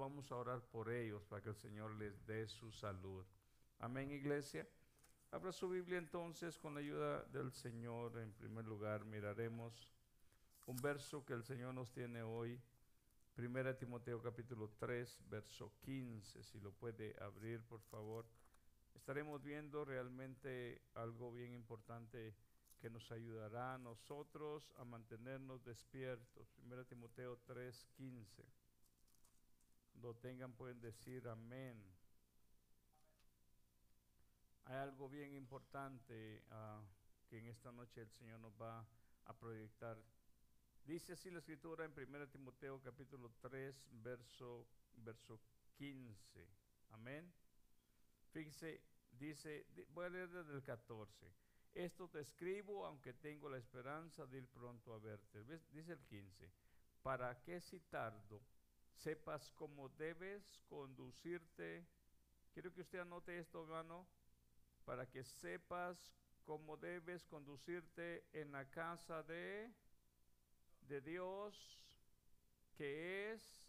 vamos a orar por ellos para que el Señor les dé su salud. Amén, iglesia. Abra su Biblia entonces con la ayuda del Señor. En primer lugar, miraremos un verso que el Señor nos tiene hoy. Primera Timoteo capítulo 3, verso 15. Si lo puede abrir, por favor. Estaremos viendo realmente algo bien importante que nos ayudará a nosotros a mantenernos despiertos. Primera Timoteo 3, 15. Lo tengan, pueden decir amén. Hay algo bien importante ah, que en esta noche el Señor nos va a proyectar. Dice así la escritura en 1 Timoteo capítulo 3, verso, verso 15. Amén. Fíjese, dice, voy a leer desde el 14. Esto te escribo aunque tengo la esperanza de ir pronto a verte. Dice el 15. ¿Para qué si tardo? Sepas cómo debes conducirte. Quiero que usted anote esto, hermano para que sepas cómo debes conducirte en la casa de, de Dios, que es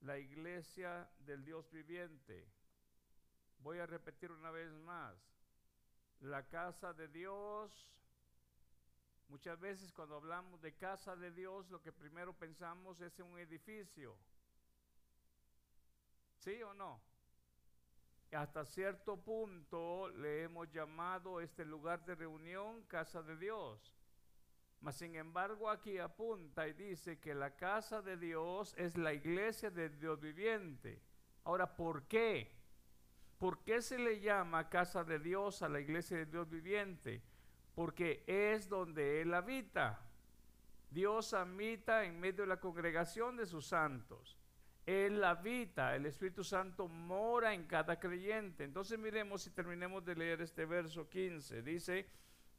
la iglesia del Dios viviente. Voy a repetir una vez más. La casa de Dios, muchas veces cuando hablamos de casa de Dios, lo que primero pensamos es un edificio. ¿Sí o no? hasta cierto punto le hemos llamado este lugar de reunión casa de Dios. Mas sin embargo aquí apunta y dice que la casa de Dios es la iglesia de Dios viviente. Ahora, ¿por qué? ¿Por qué se le llama casa de Dios a la iglesia de Dios viviente? Porque es donde Él habita. Dios habita en medio de la congregación de sus santos. Él habita, el Espíritu Santo mora en cada creyente. Entonces miremos si terminemos de leer este verso 15. Dice,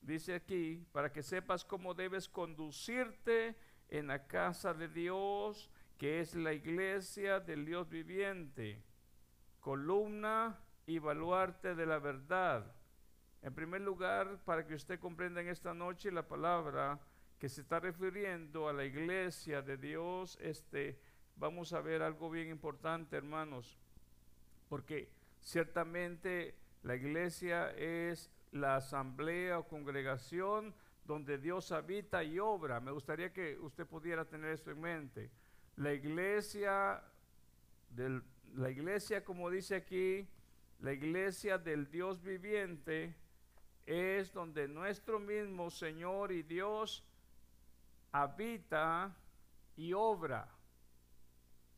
dice aquí, para que sepas cómo debes conducirte en la casa de Dios, que es la iglesia del Dios viviente, columna y baluarte de la verdad. En primer lugar, para que usted comprenda en esta noche la palabra que se está refiriendo a la iglesia de Dios, este vamos a ver algo bien importante, hermanos, porque ciertamente la iglesia es la asamblea o congregación donde Dios habita y obra. Me gustaría que usted pudiera tener esto en mente. La iglesia del, la iglesia como dice aquí, la iglesia del Dios viviente es donde nuestro mismo Señor y Dios habita y obra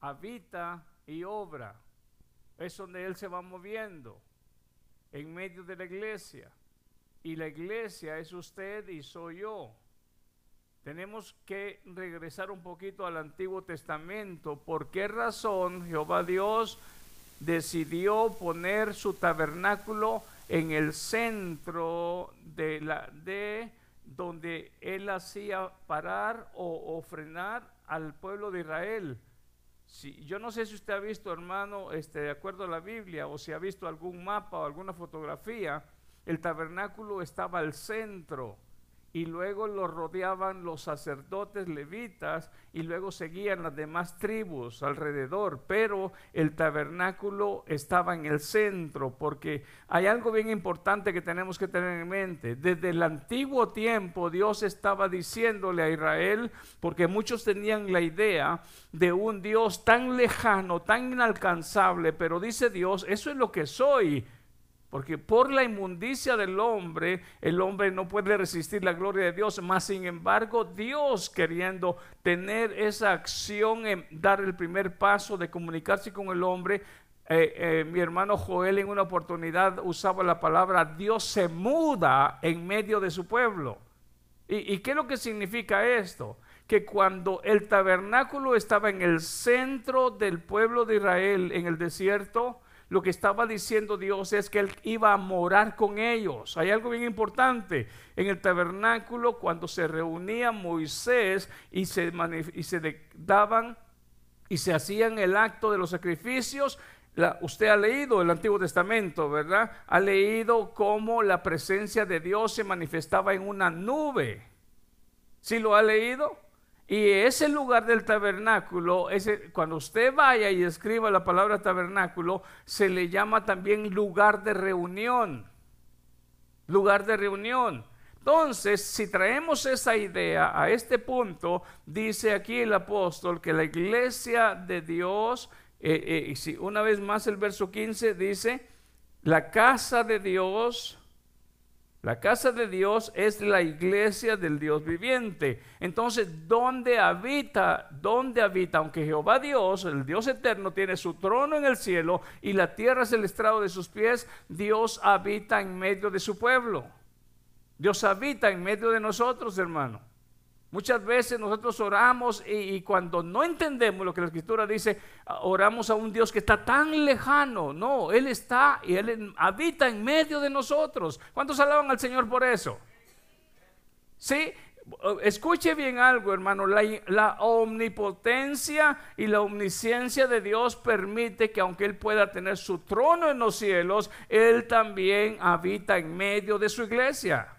habita y obra. Es donde Él se va moviendo, en medio de la iglesia. Y la iglesia es usted y soy yo. Tenemos que regresar un poquito al Antiguo Testamento. ¿Por qué razón Jehová Dios decidió poner su tabernáculo en el centro de la de donde él hacía parar o, o frenar al pueblo de Israel? Yo no sé si usted ha visto, hermano, este, de acuerdo a la Biblia, o si ha visto algún mapa o alguna fotografía, el tabernáculo estaba al centro y luego lo rodeaban los sacerdotes levitas y luego seguían las demás tribus alrededor, pero el tabernáculo estaba en el centro porque hay algo bien importante que tenemos que tener en mente. Desde el antiguo tiempo Dios estaba diciéndole a Israel, porque muchos tenían la idea de un Dios tan lejano, tan inalcanzable, pero dice Dios, eso es lo que soy porque por la inmundicia del hombre, el hombre no puede resistir la gloria de Dios. Más sin embargo, Dios queriendo tener esa acción en dar el primer paso de comunicarse con el hombre, eh, eh, mi hermano Joel en una oportunidad usaba la palabra Dios se muda en medio de su pueblo. ¿Y, ¿Y qué es lo que significa esto? Que cuando el tabernáculo estaba en el centro del pueblo de Israel en el desierto, lo que estaba diciendo Dios es que Él iba a morar con ellos. Hay algo bien importante. En el tabernáculo, cuando se reunía Moisés y se, daban y se hacían el acto de los sacrificios, usted ha leído el Antiguo Testamento, ¿verdad? Ha leído cómo la presencia de Dios se manifestaba en una nube. ¿Sí lo ha leído? Y ese lugar del tabernáculo, ese, cuando usted vaya y escriba la palabra tabernáculo, se le llama también lugar de reunión. Lugar de reunión. Entonces, si traemos esa idea a este punto, dice aquí el apóstol que la iglesia de Dios, eh, eh, una vez más el verso 15 dice, la casa de Dios la casa de Dios es la iglesia del Dios viviente. Entonces, ¿dónde habita? ¿Dónde habita? Aunque Jehová Dios, el Dios eterno, tiene su trono en el cielo y la tierra es el estrado de sus pies, Dios habita en medio de su pueblo. Dios habita en medio de nosotros, hermano. Muchas veces nosotros oramos y, cuando no entendemos lo que la escritura dice, oramos a un Dios que está tan lejano. No, Él está y Él habita en medio de nosotros. ¿Cuántos alaban al Señor por eso? Sí, escuche bien algo, hermano. La, la, omnipotencia y la omnisciencia de Dios permite que aunque Él pueda tener su trono en los cielos, Él también habita en medio de su iglesia.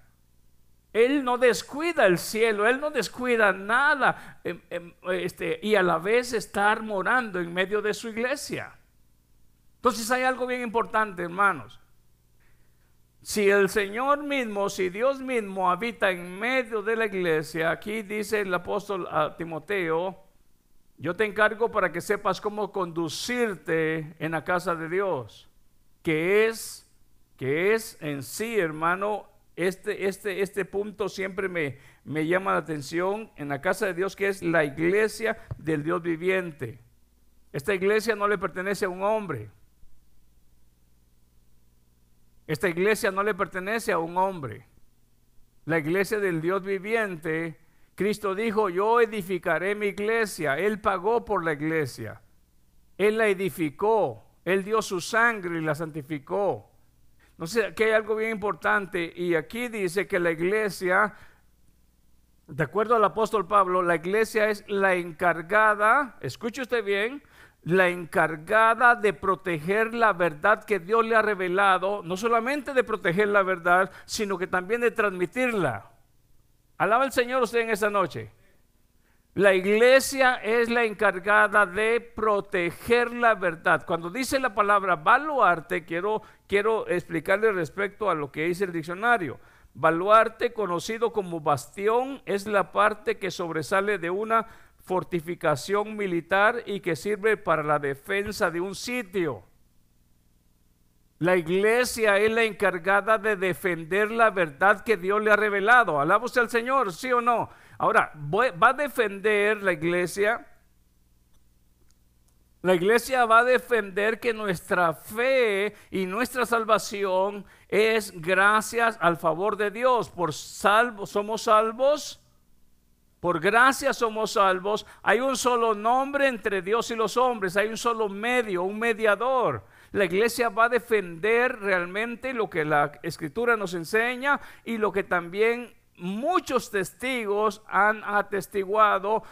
Él no descuida el cielo, Él no descuida nada em, em, este, y a la vez estar morando en medio de su iglesia. Entonces hay algo bien importante, hermanos. Si el Señor mismo, si Dios mismo habita en medio de la iglesia, aquí dice el apóstol a Timoteo, yo te encargo para que sepas cómo conducirte en la casa de Dios, que es, que es en sí, hermano, este, este, este punto siempre me, me llama la atención en la casa de Dios, que es la iglesia del Dios viviente. Esta iglesia no le pertenece a un hombre. Esta iglesia no le pertenece a un hombre. La iglesia del Dios viviente, Cristo dijo, yo edificaré mi iglesia. Él pagó por la iglesia. Él la edificó. Él dio su sangre y la santificó. Sé, aquí hay algo bien importante y aquí dice que la iglesia, de acuerdo al apóstol Pablo, la iglesia es la encargada, escuche usted bien, la encargada de proteger la verdad que Dios le ha revelado, no solamente de proteger la verdad, sino que también de transmitirla. Alaba al Señor usted en esta noche. La iglesia es la encargada de proteger la verdad. Cuando dice la palabra baluarte, quiero, quiero explicarle respecto a lo que dice el diccionario. Baluarte, conocido como bastión, es la parte que sobresale de una fortificación militar y que sirve para la defensa de un sitio. La iglesia es la encargada de defender la verdad que Dios le ha revelado. Alaba al Señor, sí o no. Ahora, va a defender la iglesia. La iglesia va a defender que nuestra fe y nuestra salvación es gracias al favor de Dios. Por salvo, somos salvos. Por gracia somos salvos. Hay un solo nombre entre Dios y los hombres. Hay un solo medio, un mediador. La iglesia va a defender realmente lo que la escritura nos enseña y lo que también muchos testigos han atestiguado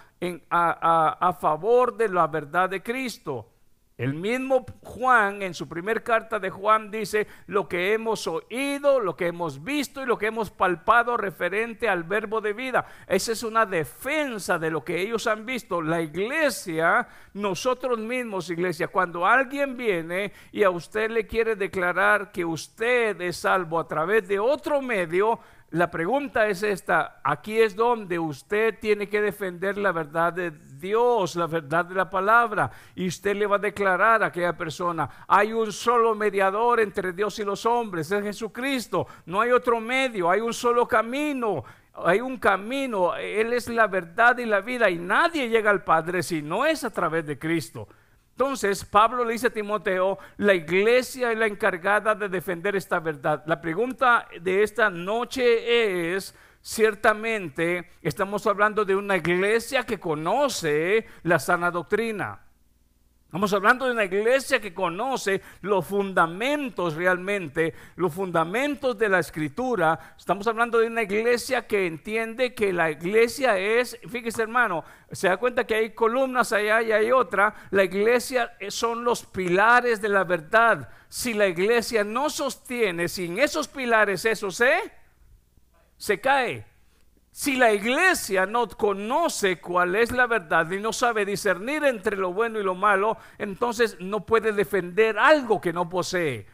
a, favor de la verdad de Cristo. El mismo Juan en su primer carta de Juan dice lo que hemos oído, lo que hemos visto y lo que hemos palpado referente al verbo de vida. Esa es una defensa de lo que ellos han visto. La iglesia, nosotros mismos iglesia, cuando alguien viene y a usted le quiere declarar que usted es salvo a través de otro medio, la pregunta es esta, aquí es donde usted tiene que defender la verdad de Dios, la verdad de la palabra, y usted le va a declarar a aquella persona, hay un solo mediador entre Dios y los hombres, es Jesucristo, no hay otro medio, hay un solo camino, hay un camino, Él es la verdad y la vida, y nadie llega al Padre si no es a través de Cristo. Entonces, Pablo le dice a Timoteo, la iglesia es la encargada de defender esta verdad. La pregunta de esta noche es, ciertamente, estamos hablando de una iglesia que conoce la sana doctrina. Estamos hablando de una iglesia que conoce los fundamentos realmente, los fundamentos de la escritura. Estamos hablando de una iglesia que entiende que la iglesia es, fíjese hermano, se da cuenta que hay columnas allá y hay otra. La iglesia son los pilares de la verdad. Si la iglesia no sostiene, sin esos pilares eso se, se cae. Si la iglesia no conoce cuál es la verdad y no sabe discernir entre lo bueno y lo malo, entonces no puede defender algo que no posee.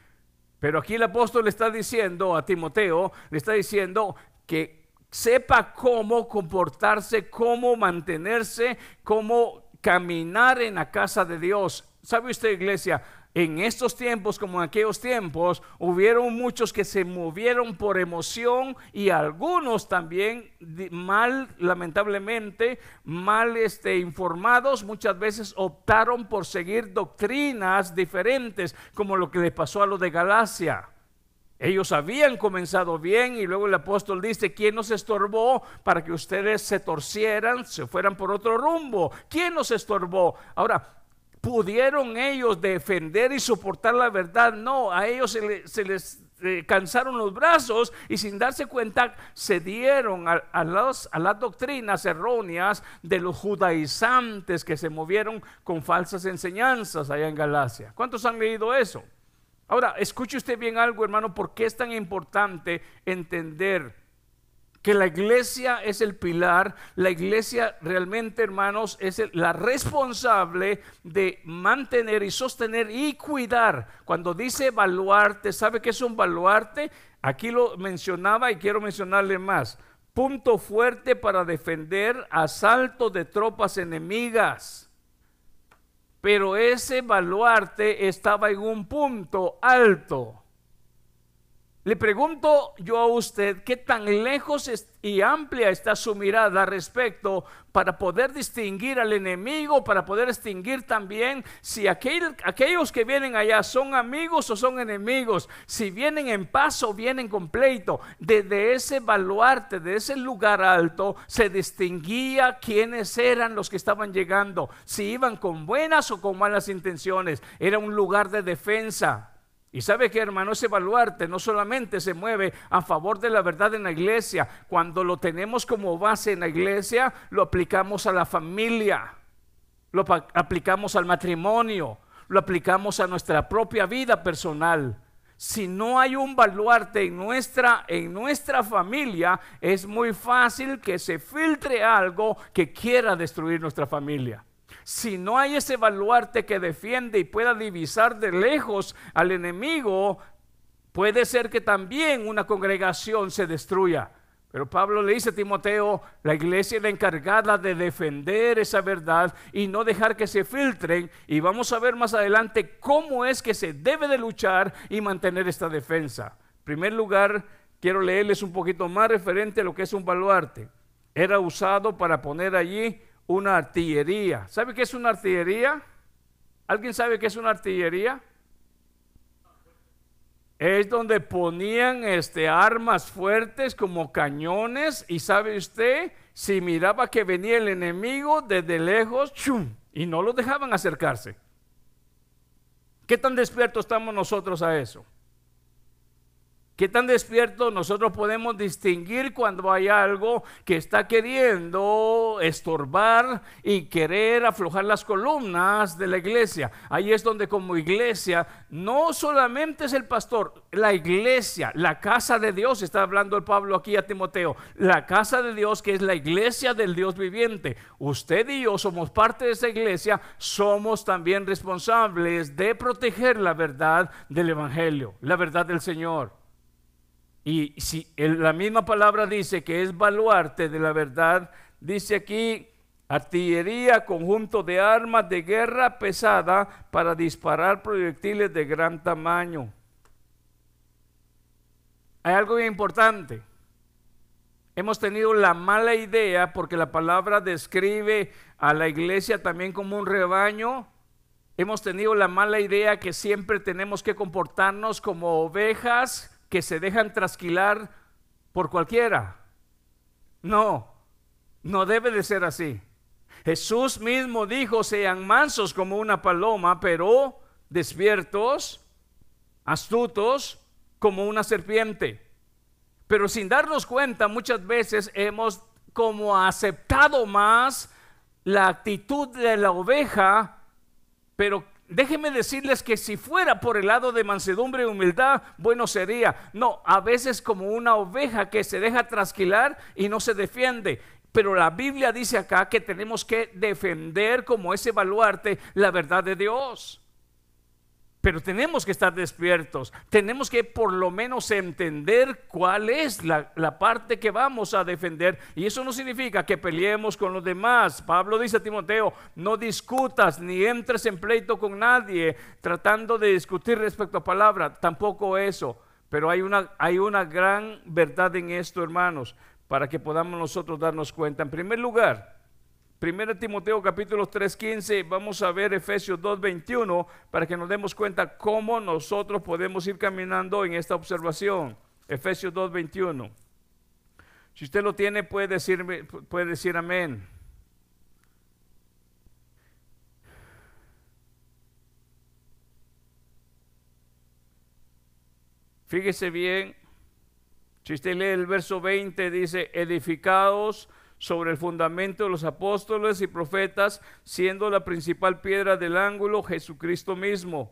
Pero aquí el apóstol le está diciendo a Timoteo, le está diciendo que sepa cómo comportarse, cómo mantenerse, cómo caminar en la casa de Dios. ¿Sabe usted, iglesia? En estos tiempos como en aquellos tiempos, hubieron muchos que se movieron por emoción y algunos también mal, lamentablemente, mal este, informados, muchas veces optaron por seguir doctrinas diferentes, como lo que le pasó a los de Galacia. Ellos habían comenzado bien y luego el apóstol dice, ¿quién nos estorbó para que ustedes se torcieran, se fueran por otro rumbo? ¿Quién nos estorbó? Ahora, ¿Pudieron ellos defender y soportar la verdad? No, a ellos se, les eh, cansaron los brazos y sin darse cuenta se dieron a, las doctrinas erróneas de los judaizantes que se movieron con falsas enseñanzas allá en Galacia. ¿Cuántos han leído eso? Ahora, escuche usted bien algo, hermano, ¿por qué es tan importante entender que la iglesia es el pilar, la iglesia realmente, hermanos, es la responsable de mantener y sostener y cuidar. Cuando dice baluarte, ¿sabe qué es un baluarte? Aquí lo mencionaba y quiero mencionarle más. Punto fuerte para defender asalto de tropas enemigas. Pero ese baluarte estaba en un punto alto. Le pregunto yo a usted qué tan lejos y amplia está su mirada respecto para poder distinguir al enemigo, para poder distinguir también si aquellos que vienen allá son amigos o son enemigos, si vienen en paz o vienen con pleito. Desde ese baluarte, de ese lugar alto, se distinguía quiénes eran los que estaban llegando, si iban con buenas o con malas intenciones. Era un lugar de defensa. Y sabe que hermano, ese baluarte no solamente se mueve a favor de la verdad en la iglesia, cuando lo tenemos como base en la iglesia, lo aplicamos a la familia, lo aplicamos al matrimonio, lo aplicamos a nuestra propia vida personal. Si no hay un baluarte en nuestra, en nuestra familia, es muy fácil que se filtre algo que quiera destruir nuestra familia. Si no hay ese baluarte que defiende y pueda divisar de lejos al enemigo, puede ser que también una congregación se destruya. Pero Pablo le dice a Timoteo, la iglesia es la encargada de defender esa verdad y no dejar que se filtren. Y vamos a ver más adelante cómo es que se debe de luchar y mantener esta defensa. En primer lugar, quiero leerles un poquito más referente a lo que es un baluarte. Era usado para poner allí una artillería. ¿Sabe qué es una artillería? ¿Alguien sabe qué es una artillería? Es donde ponían este, armas fuertes como cañones y sabe usted, si miraba que venía el enemigo desde lejos, ¡chum! y no lo dejaban acercarse. ¿Qué tan despiertos estamos nosotros a eso? ¿Qué tan despierto nosotros podemos distinguir cuando hay algo que está queriendo estorbar y querer aflojar las columnas de la iglesia? Ahí es donde como iglesia no solamente es el pastor, la iglesia, la casa de Dios, está hablando el Pablo aquí a Timoteo, la casa de Dios que es la iglesia del Dios viviente. Usted y yo somos parte de esa iglesia, somos también responsables de proteger la verdad del Evangelio, la verdad del Señor. Y si la misma palabra dice que es baluarte de la verdad, dice aquí artillería, conjunto de armas de guerra pesada para disparar proyectiles de gran tamaño. Hay algo bien importante. Hemos tenido la mala idea, porque la palabra describe a la iglesia también como un rebaño. Hemos tenido la mala idea que siempre tenemos que comportarnos como ovejas que se dejan trasquilar por cualquiera. No, no debe de ser así. Jesús mismo dijo, sean mansos como una paloma, pero despiertos, astutos como una serpiente. Pero sin darnos cuenta, muchas veces hemos como aceptado más la actitud de la oveja, pero déjenme decirles que si fuera por el lado de mansedumbre y humildad, bueno sería. No, a veces como una oveja que se deja trasquilar y no se defiende. Pero la Biblia dice acá que tenemos que defender como ese baluarte la verdad de Dios. Pero tenemos que estar despiertos, tenemos que por lo menos entender cuál es la, la, parte que vamos a defender. Y eso no significa que peleemos con los demás. Pablo dice a Timoteo, no discutas ni entres en pleito con nadie tratando de discutir respecto a palabra, tampoco eso. Pero hay una, hay una gran verdad en esto, hermanos, para que podamos nosotros darnos cuenta. En primer lugar, 1 Timoteo capítulo 3:15, vamos a ver Efesios 2:21 para que nos demos cuenta cómo nosotros podemos ir caminando en esta observación. Efesios 2:21. Si usted lo tiene, puede decir, puede decir amén. Fíjese bien, si usted lee el verso 20, dice, edificados sobre el fundamento de los apóstoles y profetas, siendo la principal piedra del ángulo Jesucristo mismo,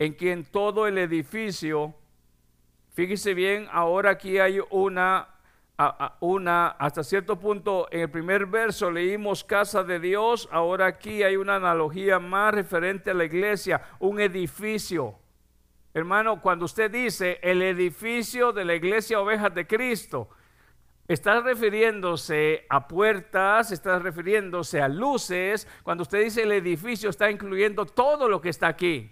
en quien todo el edificio, fíjese bien, ahora aquí hay una, una, hasta cierto punto, en el primer verso leímos casa de Dios, ahora aquí hay una analogía más referente a la iglesia, un edificio. Hermano, cuando usted dice el edificio de la iglesia ovejas de Cristo, Está refiriéndose a puertas, está refiriéndose a luces. Cuando usted dice el edificio, está incluyendo todo lo que está aquí.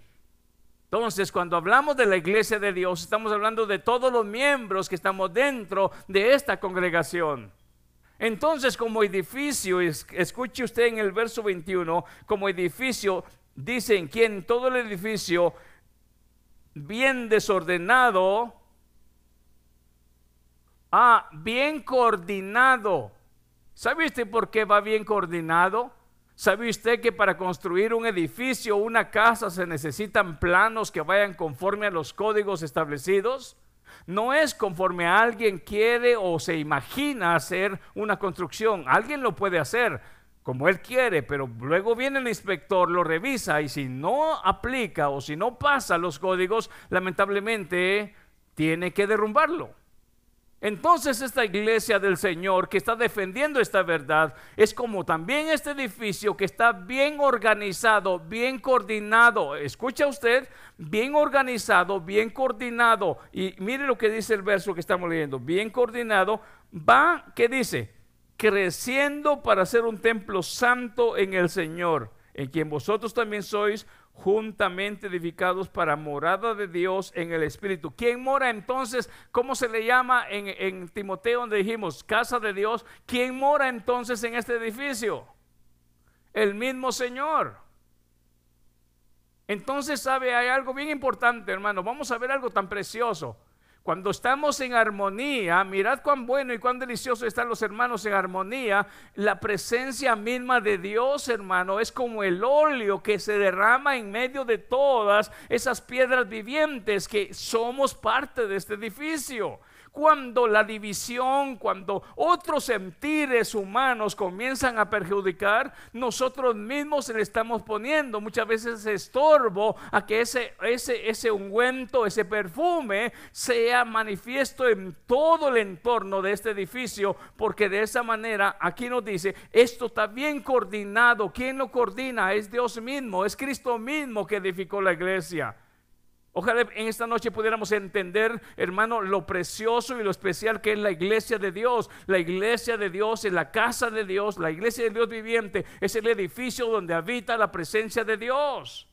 Entonces, cuando hablamos de la iglesia de Dios, estamos hablando de todos los miembros que estamos dentro de esta congregación. Entonces, como edificio, escuche usted en el verso 21, como edificio, dicen que en todo el edificio, bien desordenado, Ah, bien coordinado. ¿Sabe usted por qué va bien coordinado? ¿Sabe usted que para construir un edificio o una casa se necesitan planos que vayan conforme a los códigos establecidos? No es conforme a alguien quiere o se imagina hacer una construcción. Alguien lo puede hacer como él quiere, pero luego viene el inspector, lo revisa y si no aplica o si no pasa los códigos, lamentablemente tiene que derrumbarlo. Entonces esta iglesia del Señor que está defendiendo esta verdad es como también este edificio que está bien organizado, bien coordinado. Escucha usted, bien organizado, bien coordinado. Y mire lo que dice el verso que estamos leyendo. Bien coordinado va, ¿qué dice? Creciendo para ser un templo santo en el Señor, en quien vosotros también sois juntamente edificados para morada de Dios en el Espíritu. ¿Quién mora entonces? ¿Cómo se le llama en, Timoteo donde dijimos casa de Dios? ¿Quién mora entonces en este edificio? El mismo Señor. Entonces, ¿sabe? Hay algo bien importante, hermano. Vamos a ver algo tan precioso. Cuando estamos en armonía, mirad cuán bueno y cuán delicioso están los hermanos en armonía. La presencia misma de Dios, hermano, es como el óleo que se derrama en medio de todas esas piedras vivientes que somos parte de este edificio cuando la división, cuando otros sentires humanos comienzan a perjudicar, nosotros mismos le estamos poniendo muchas veces estorbo a que ese, ese, ese ungüento, ese perfume sea manifiesto en todo el entorno de este edificio, porque de esa manera aquí nos dice, esto está bien coordinado. ¿Quién lo coordina? Es Dios mismo, es Cristo mismo que edificó la iglesia. Ojalá en esta noche pudiéramos entender, hermano, lo precioso y lo especial que es la iglesia de Dios. La iglesia de Dios es la casa de Dios, la iglesia de Dios viviente es el edificio donde habita la presencia de Dios.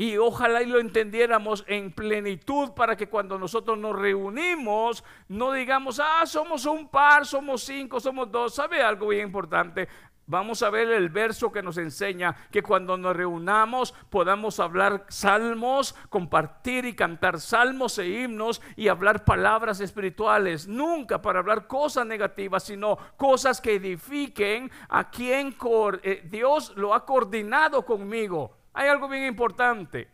Y ojalá y lo entendiéramos en plenitud para que cuando nosotros nos reunimos, no digamos, ah, somos un par, somos cinco, somos dos. ¿Sabe algo bien importante? Vamos a ver el verso que nos enseña que cuando nos reunamos podamos hablar salmos, compartir y cantar salmos e himnos y hablar palabras espirituales. Nunca para hablar cosas negativas, sino cosas que edifiquen a quien eh, Dios lo ha coordinado conmigo. Hay algo bien importante.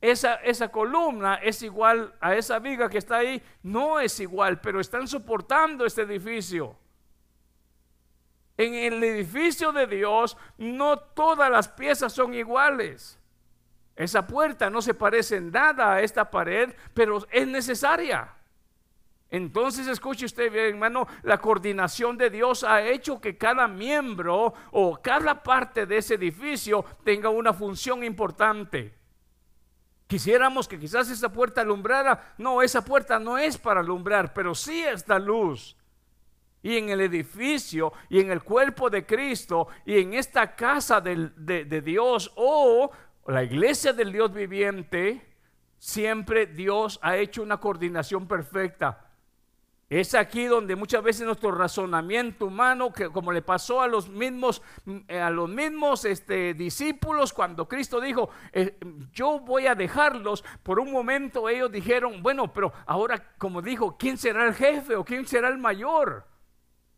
Esa, esa, columna es igual a esa viga que está ahí, no es igual, pero están soportando este edificio. En el edificio de Dios no todas las piezas son iguales. Esa puerta no se parece en nada a esta pared, pero es necesaria. Entonces escuche usted bien, hermano, la coordinación de Dios ha hecho que cada miembro o cada parte de ese edificio tenga una función importante. Quisiéramos que quizás esa puerta alumbrara. No, esa puerta no es para alumbrar, pero sí esta luz. Y en el edificio y en el cuerpo de Cristo y en esta casa de, de Dios o la iglesia del Dios viviente, siempre Dios ha hecho una coordinación perfecta. Es aquí donde muchas veces nuestro razonamiento humano, que como le pasó a los mismos, eh, a los mismos este, discípulos cuando Cristo dijo, eh, yo voy a dejarlos, por un momento ellos dijeron, bueno, pero ahora como dijo, ¿quién será el jefe o quién será el mayor?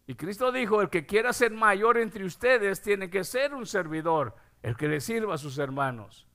Y Cristo dijo, el que quiera ser mayor entre ustedes tiene que ser un servidor, el que le sirva a sus hermanos.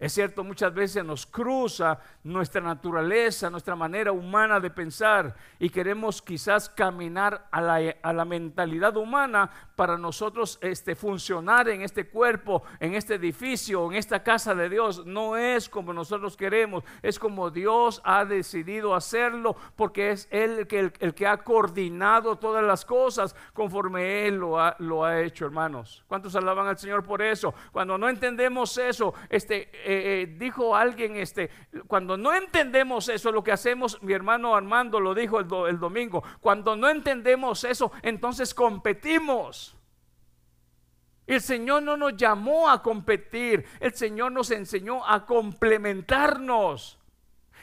Es cierto, muchas veces nos cruza nuestra naturaleza, nuestra manera humana de pensar y queremos quizás caminar a la, mentalidad humana para nosotros este, funcionar en este cuerpo, en este edificio, en esta casa de Dios. No es como nosotros queremos, es como Dios ha decidido hacerlo porque es Él el que, el, que ha coordinado todas las cosas conforme Él lo ha, lo ha hecho, hermanos. ¿Cuántos alaban al Señor por eso? Cuando no entendemos eso, este eh, eh, dijo alguien, este, cuando no entendemos eso, lo que hacemos, mi hermano Armando lo dijo el, el domingo, cuando no entendemos eso, entonces competimos. El Señor no nos llamó a competir, el Señor nos enseñó a complementarnos.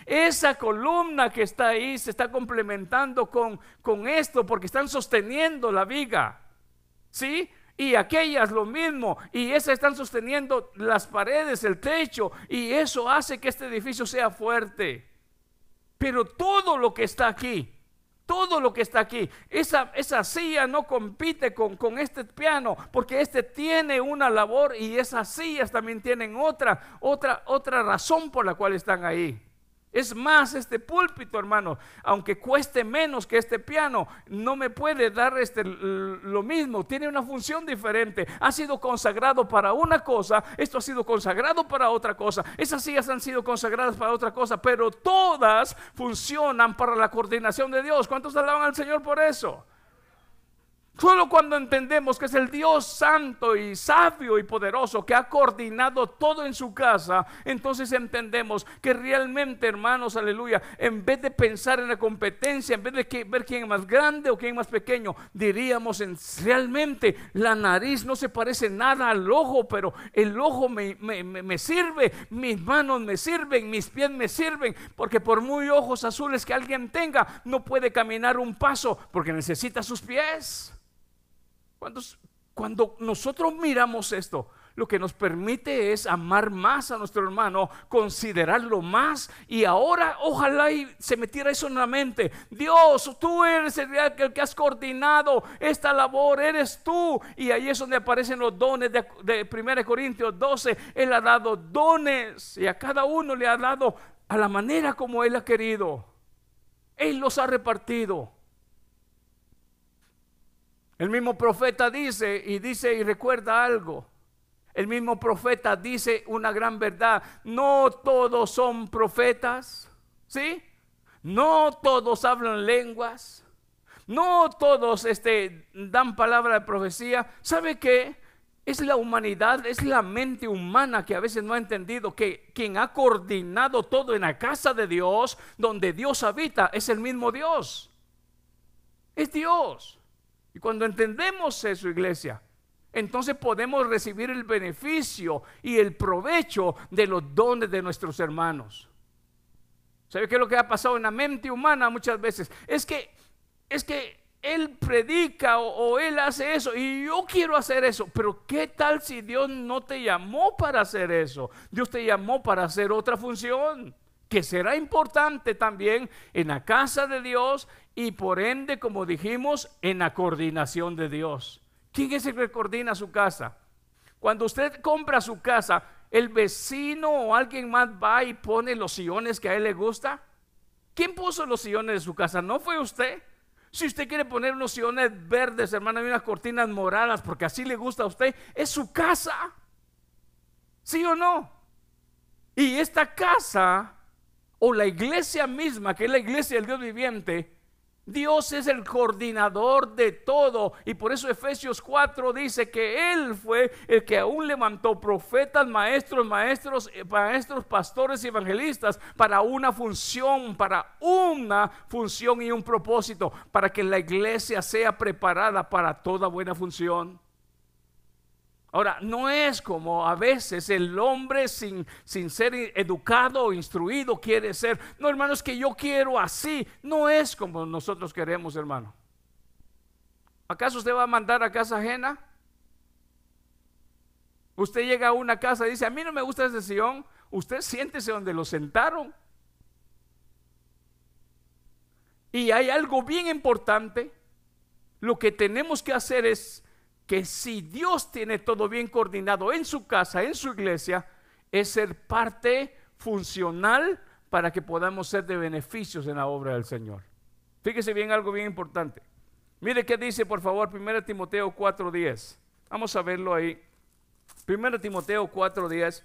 Esa columna que está ahí se está complementando con, con esto porque están sosteniendo la viga. ¿Sí? Y aquellas lo mismo, y esas están sosteniendo las paredes, el techo, y eso hace que este edificio sea fuerte. Pero todo lo que está aquí, todo lo que está aquí, esa, esa silla no compite con, con este piano, porque este tiene una labor y esas sillas también tienen otra, otra, otra razón por la cual están ahí. Es más, este púlpito, hermano, aunque cueste menos que este piano, no me puede dar este, lo mismo. Tiene una función diferente. Ha sido consagrado para una cosa, esto ha sido consagrado para otra cosa. Esas sillas han sido consagradas para otra cosa, pero todas funcionan para la coordinación de Dios. ¿Cuántos alaban al Señor por eso? Solo cuando entendemos que es el Dios santo y sabio y poderoso que ha coordinado todo en su casa, entonces entendemos que realmente, hermanos, aleluya, en vez de pensar en la competencia, en vez de ver quién es más grande o quién es más pequeño, diríamos en, realmente la nariz no se parece nada al ojo, pero el ojo me, me sirve, mis manos me sirven, mis pies me sirven, porque por muy ojos azules que alguien tenga, no puede caminar un paso porque necesita sus pies. Cuando, nosotros miramos esto, lo que nos permite es amar más a nuestro hermano, considerarlo más y ahora ojalá y se metiera eso en la mente. Dios, tú eres el, que has coordinado esta labor, eres tú. Y ahí es donde aparecen los dones de, de 1 Corintios 12. Él ha dado dones y a cada uno le ha dado a la manera como Él ha querido. Él los ha repartido. El mismo profeta dice y dice y recuerda algo. El mismo profeta dice una gran verdad. No todos son profetas, ¿sí? No todos hablan lenguas. No todos este, dan palabra de profecía. ¿Sabe qué? Es la humanidad, es la mente humana que a veces no ha entendido que quien ha coordinado todo en la casa de Dios, donde Dios habita, es el mismo Dios. Es Dios. Y cuando entendemos eso, iglesia, entonces podemos recibir el beneficio y el provecho de los dones de nuestros hermanos. ¿Sabe qué es lo que ha pasado en la mente humana muchas veces? Es que, es que él predica o, o, él hace eso y yo quiero hacer eso, pero ¿qué tal si Dios no te llamó para hacer eso? Dios te llamó para hacer otra función que será importante también en la casa de Dios y por ende, como dijimos, en la coordinación de Dios. ¿Quién es el que coordina su casa? Cuando usted compra su casa, el vecino o alguien más va y pone los sillones que a él le gusta. ¿Quién puso los sillones de su casa? ¿No fue usted? Si usted quiere poner unos sillones verdes, hermano, y unas cortinas moradas, porque así le gusta a usted, es su casa. ¿Sí o no? Y esta casa o la iglesia misma, que es la iglesia del Dios viviente, Dios es el coordinador de todo y por eso Efesios 4 dice que Él fue el que aún levantó profetas, maestros, maestros, eh, maestros, pastores y evangelistas para una función, para una función y un propósito, para que la iglesia sea preparada para toda buena función. Ahora, no es como a veces el hombre sin, sin ser educado o instruido quiere ser. No, hermano, es que yo quiero así. No es como nosotros queremos, hermano. ¿Acaso usted va a mandar a casa ajena? Usted llega a una casa y dice, a mí no me gusta ese sillón. Usted siéntese donde lo sentaron. Y hay algo bien importante. Lo que tenemos que hacer es que si Dios tiene todo bien coordinado en su casa, en su iglesia, es ser parte funcional para que podamos ser de beneficios en la obra del Señor. Fíjese bien algo bien importante. Mire qué dice, por favor, 1 Timoteo 4:10. Vamos a verlo ahí. 1 Timoteo 4:10.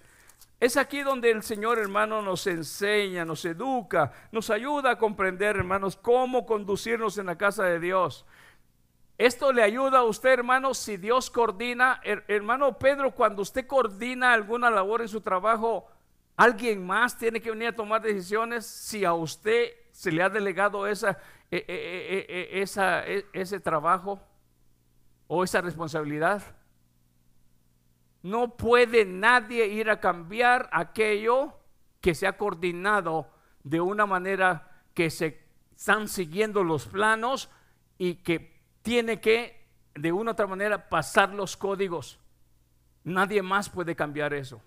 Es aquí donde el Señor, hermano, nos enseña, nos educa, nos ayuda a comprender, hermanos, cómo conducirnos en la casa de Dios. Esto le ayuda a usted, hermano, si Dios coordina. hermano Pedro, cuando usted coordina alguna labor en su trabajo, alguien más tiene que venir a tomar decisiones si a usted se le ha delegado esa, e, e, e, ese trabajo o esa responsabilidad. No puede nadie ir a cambiar aquello que se ha coordinado de una manera que se están siguiendo los planos y que tiene que, de una u otra manera, pasar los códigos. Nadie más puede cambiar eso.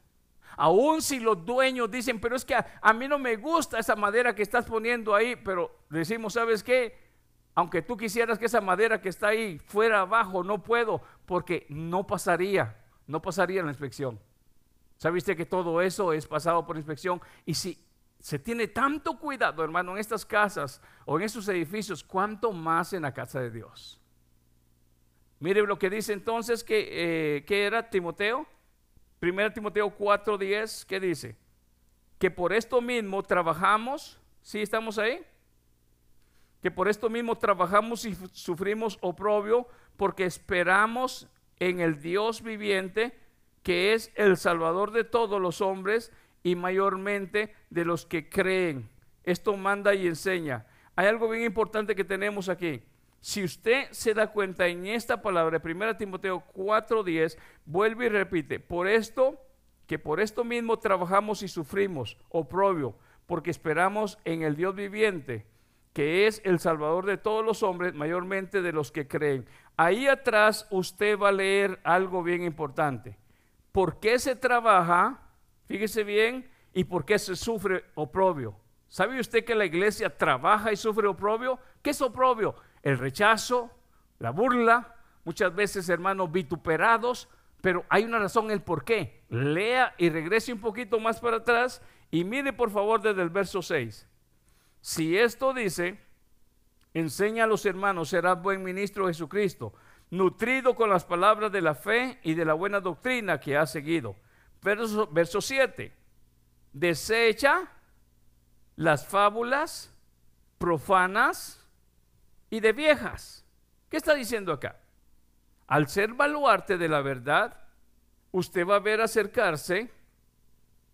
Aún si los dueños dicen, pero es que a, mí no me gusta esa madera que estás poniendo ahí, pero decimos, ¿sabes qué? Aunque tú quisieras que esa madera que está ahí fuera abajo, no puedo, porque no pasaría, no pasaría la inspección. ¿Sabiste que todo eso es pasado por inspección? Y si se tiene tanto cuidado, hermano, en estas casas o en estos edificios, ¿cuánto más en la casa de Dios? Mire lo que dice entonces que, eh, era Timoteo. 1 Timoteo 4:10, ¿qué dice? Que por esto mismo trabajamos, ¿sí estamos ahí? Que por esto mismo trabajamos y sufrimos oprobio porque esperamos en el Dios viviente, que es el Salvador de todos los hombres y mayormente de los que creen. Esto manda y enseña. Hay algo bien importante que tenemos aquí. Si usted se da cuenta en esta palabra, 1 Timoteo 4:10, vuelve y repite, por esto, que por esto mismo trabajamos y sufrimos, oprobio, porque esperamos en el Dios viviente, que es el Salvador de todos los hombres, mayormente de los que creen. Ahí atrás usted va a leer algo bien importante. ¿Por qué se trabaja? Fíjese bien, y por qué se sufre oprobio. ¿Sabe usted que la iglesia trabaja y sufre oprobio? ¿Qué es oprobio? El rechazo, la burla, muchas veces, hermanos, vituperados, pero hay una razón el por qué. Lea y regrese un poquito más para atrás y mire por favor desde el verso 6. Si esto dice, enseña a los hermanos, serás buen ministro de Jesucristo, nutrido con las palabras de la fe y de la buena doctrina que ha seguido. Verso, verso 7. Desecha las fábulas profanas y de viejas. ¿Qué está diciendo acá? Al ser baluarte de la verdad, usted va a ver acercarse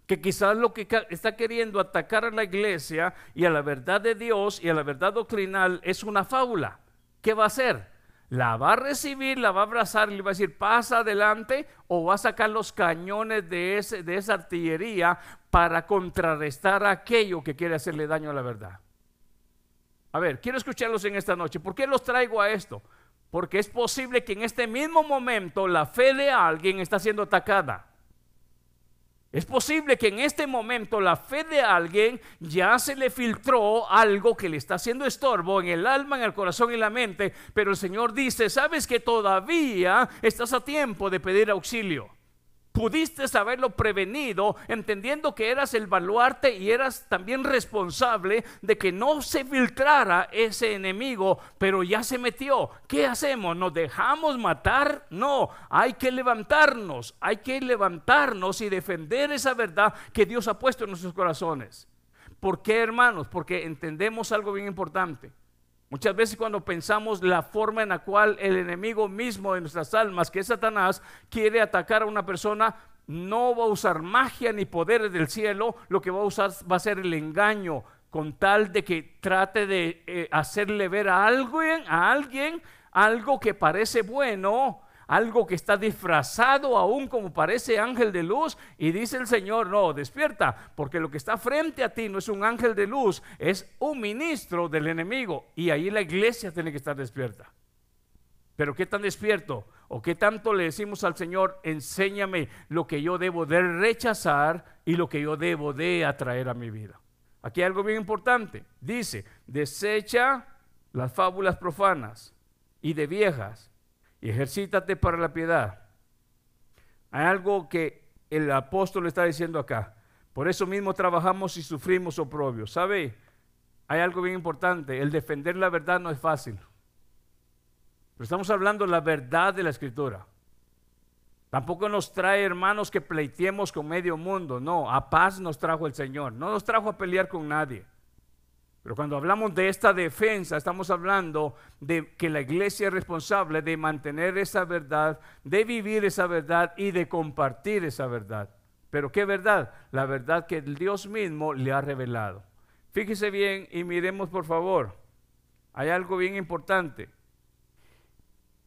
que quizás lo que está queriendo atacar a la iglesia y a la verdad de Dios y a la verdad doctrinal es una fábula. ¿Qué va a hacer? La va a recibir, la va a abrazar y le va a decir, pasa adelante o va a sacar los cañones de, ese, de esa artillería para contrarrestar aquello que quiere hacerle daño a la verdad. A ver, quiero escucharlos en esta noche. ¿Por qué los traigo a esto? Porque es posible que en este mismo momento la fe de alguien está siendo atacada. Es posible que en este momento la fe de alguien ya se le filtró algo que le está haciendo estorbo en el alma, en el corazón y la mente, pero el Señor dice, sabes que todavía estás a tiempo de pedir auxilio. Pudiste haberlo prevenido, entendiendo que eras el baluarte y eras también responsable de que no se filtrara ese enemigo, pero ya se metió. ¿Qué hacemos? ¿Nos dejamos matar? No, hay que levantarnos, hay que levantarnos y defender esa verdad que Dios ha puesto en nuestros corazones. ¿Por qué, hermanos? Porque entendemos algo bien importante. Muchas veces cuando pensamos la forma en la cual el enemigo mismo de nuestras almas, que es Satanás, quiere atacar a una persona, no va a usar magia ni poderes del cielo, lo que va a usar va a ser el engaño, con tal de que trate de eh, hacerle ver a alguien, a alguien algo que parece bueno, algo que está disfrazado aún como parece ángel de luz y dice el Señor, no, despierta, porque lo que está frente a ti no es un ángel de luz, es un ministro del enemigo y ahí la iglesia tiene que estar despierta. Pero ¿qué tan despierto? ¿O qué tanto le decimos al Señor, enséñame lo que yo debo de rechazar y lo que yo debo de atraer a mi vida? Aquí hay algo bien importante. Dice, desecha las fábulas profanas y de viejas y ejercítate para la piedad. Hay algo que el apóstol está diciendo acá. Por eso mismo trabajamos y sufrimos oprobios. ¿Sabe? Hay algo bien importante. El defender la verdad no es fácil. Pero estamos hablando de la verdad de la escritura. Tampoco nos trae, hermanos, que pleiteemos con medio mundo. No, a paz nos trajo el Señor. No nos trajo a pelear con nadie. Pero cuando hablamos de esta defensa, estamos hablando de que la iglesia es responsable de mantener esa verdad, de vivir esa verdad y de compartir esa verdad. Pero ¿qué verdad? La verdad que Dios mismo le ha revelado. Fíjese bien y miremos por favor. Hay algo bien importante.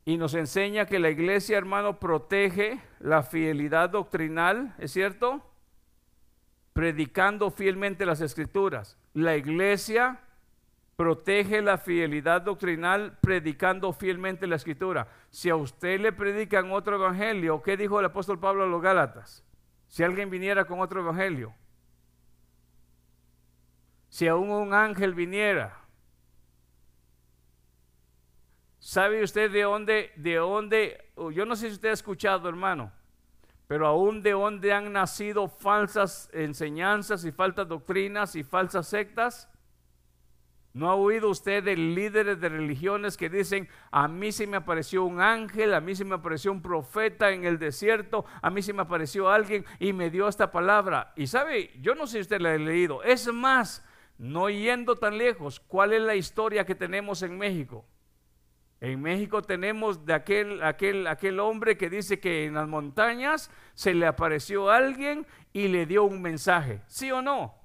Y nos enseña que la iglesia, hermano, protege la fidelidad doctrinal, ¿es cierto? Predicando fielmente las escrituras la iglesia protege la fidelidad doctrinal predicando fielmente la escritura. Si a usted le predican otro evangelio, ¿qué dijo el apóstol Pablo a los Gálatas? Si alguien viniera con otro evangelio, si aún un ángel viniera, ¿sabe usted de dónde, de dónde, yo no sé si usted ha escuchado, hermano, pero aún de donde han nacido falsas enseñanzas y falsas doctrinas y falsas sectas. ¿No ha oído usted de líderes de religiones que dicen, a mí se me apareció un ángel, a mí se me apareció un profeta en el desierto, a mí se me apareció alguien y me dio esta palabra? Y sabe, yo no sé si usted la ha leído. Es más, no yendo tan lejos, ¿cuál es la historia que tenemos en México? En México tenemos de aquel, aquel, aquel hombre que dice que en las montañas se le apareció alguien y le dio un mensaje, ¿sí o no?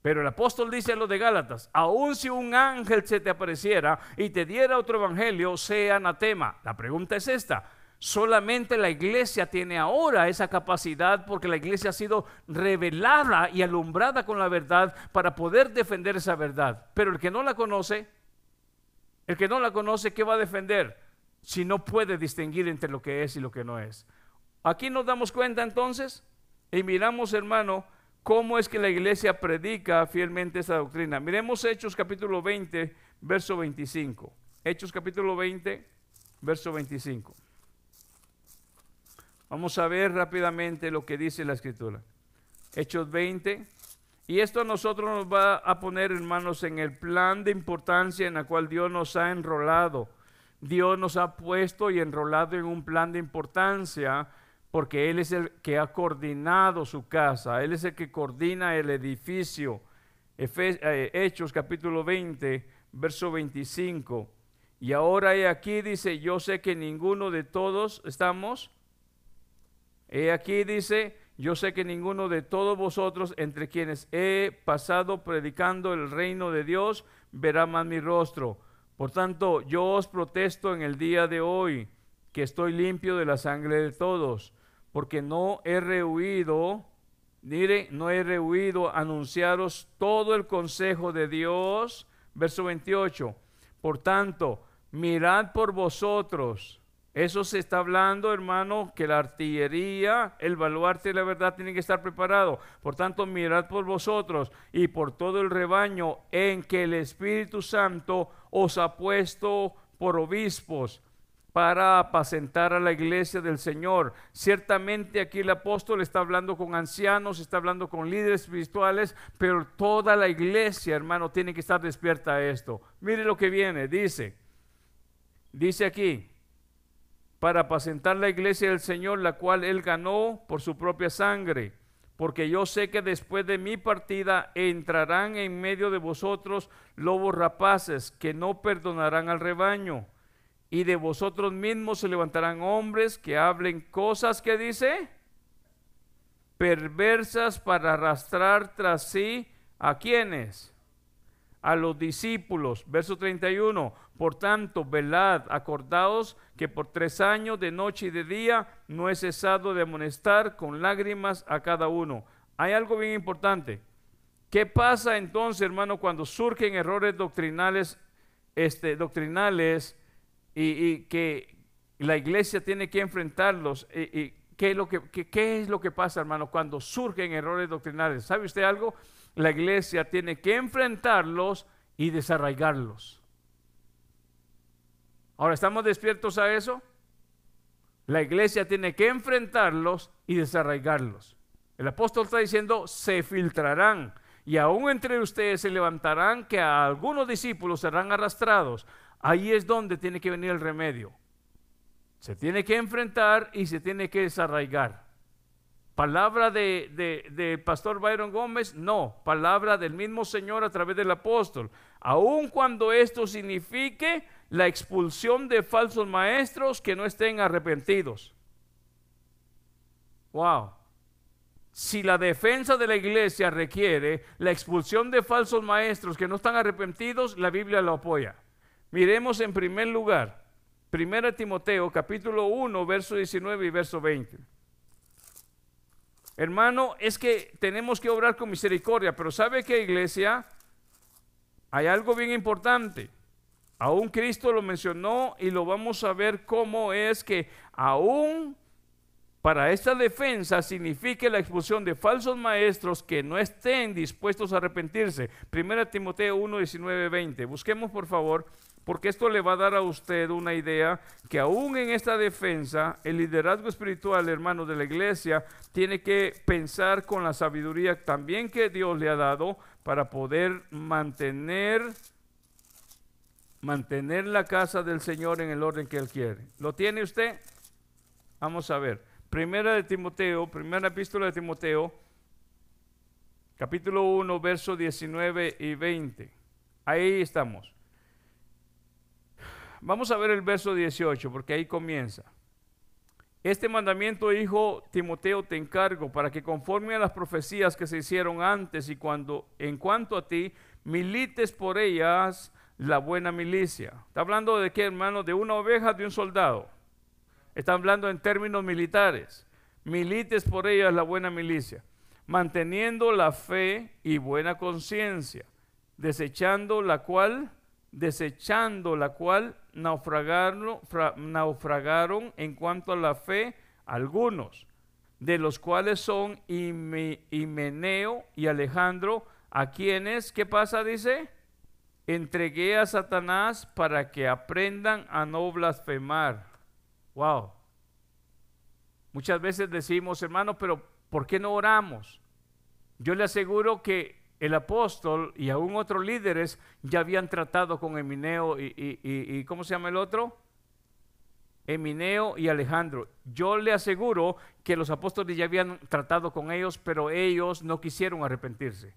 Pero el apóstol dice a los de Gálatas, aun si un ángel se te apareciera y te diera otro evangelio, sea anatema. La pregunta es esta, solamente la iglesia tiene ahora esa capacidad porque la iglesia ha sido revelada y alumbrada con la verdad para poder defender esa verdad. Pero el que no la conoce, el que no la conoce, ¿qué va a defender? Si no puede distinguir entre lo que es y lo que no es. Aquí nos damos cuenta entonces y miramos, hermano, cómo es que la iglesia predica fielmente esa doctrina. Miremos Hechos capítulo 20, verso 25. Hechos capítulo 20, verso 25. Vamos a ver rápidamente lo que dice la escritura. Hechos 20, y esto a nosotros nos va a poner, hermanos, en el plan de importancia en el cual Dios nos ha enrolado. Dios nos ha puesto y enrolado en un plan de importancia porque Él es el que ha coordinado su casa, Él es el que coordina el edificio. Eh, Hechos capítulo 20, verso 25. Y ahora he aquí dice, yo sé que ninguno de todos estamos. He aquí dice, yo sé que ninguno de todos vosotros, entre quienes he pasado predicando el reino de Dios, verá más mi rostro. Por tanto, yo os protesto en el día de hoy que estoy limpio de la sangre de todos, porque no he rehuido, mire, no he rehuido anunciaros todo el consejo de Dios. Verso 28. Por tanto, mirad por vosotros eso se está hablando, hermano, que la artillería, el baluarte de la verdad tiene que estar preparado. Por tanto, mirad por vosotros y por todo el rebaño en que el Espíritu Santo os ha puesto por obispos para apacentar a la iglesia del Señor. Ciertamente aquí el apóstol está hablando con ancianos, está hablando con líderes espirituales, pero toda la iglesia, hermano, tiene que estar despierta a esto. Mire lo que viene, dice, dice aquí, para apacentar la iglesia del Señor, la cual él ganó por su propia sangre. Porque yo sé que después de mi partida entrarán en medio de vosotros lobos rapaces que no perdonarán al rebaño y de vosotros mismos se levantarán hombres que hablen cosas que dice perversas para arrastrar tras sí a quienes a los discípulos. Verso 31. Por tanto, velad, acordaos que por tres años de noche y de día no he cesado de amonestar con lágrimas a cada uno. Hay algo bien importante. ¿Qué pasa entonces, hermano, cuando surgen errores doctrinales, este, doctrinales y, que la iglesia tiene que enfrentarlos. Y, ¿qué, es lo que, ¿Qué es lo que pasa, hermano, cuando surgen errores doctrinales? ¿Sabe usted algo? La iglesia tiene que enfrentarlos y desarraigarlos. Ahora, ¿estamos despiertos a eso? La iglesia tiene que enfrentarlos y desarraigarlos. El apóstol está diciendo, se filtrarán y aún entre ustedes se levantarán que a algunos discípulos serán arrastrados Ahí es donde tiene que venir el remedio. Se tiene que enfrentar y se tiene que desarraigar. Palabra de, de, pastor Byron Gómez, no. Palabra del mismo Señor a través del apóstol. Aun cuando esto signifique la expulsión de falsos maestros que no estén arrepentidos. Wow. Si la defensa de la iglesia requiere la expulsión de falsos maestros que no están arrepentidos, la Biblia lo apoya. Miremos en primer lugar, 1 Timoteo capítulo 1, verso 19 y verso 20. Hermano, es que tenemos que obrar con misericordia, pero ¿sabe qué iglesia? Hay algo bien importante. Aún Cristo lo mencionó y lo vamos a ver cómo es que aún para esta defensa signifique la expulsión de falsos maestros que no estén dispuestos a arrepentirse. 1 Timoteo 1, 19, 20. Busquemos por favor porque esto le va a dar a usted una idea que aún en esta defensa, el liderazgo espiritual, hermano de la iglesia, tiene que pensar con la sabiduría también que Dios le ha dado para poder mantener mantener la casa del Señor en el orden que él quiere. ¿Lo tiene usted? Vamos a ver. Primera de Timoteo, primera epístola de Timoteo, capítulo 1, versos 19 y 20. Ahí estamos. Vamos a ver el verso 18, porque ahí comienza. Este mandamiento, hijo Timoteo, te encargo para que conforme a las profecías que se hicieron antes y cuando, en cuanto a ti, milites por ellas la buena milicia. Está hablando de qué, hermano? De una oveja, de un soldado. Está hablando en términos militares. Milites por ellas la buena milicia, manteniendo la fe y buena conciencia, desechando la cual desechando la cual naufragaron, naufragaron en cuanto a la fe algunos, de los cuales son Himeneo y Alejandro, a quienes, ¿qué pasa? Dice, entregué a Satanás para que aprendan a no blasfemar. Wow. Muchas veces decimos, hermano, pero ¿por qué no oramos? Yo le aseguro que el apóstol y aún otros líderes ya habían tratado con Emineo y, y, ¿cómo se llama el otro? Emineo y Alejandro. Yo le aseguro que los apóstoles ya habían tratado con ellos, pero ellos no quisieron arrepentirse.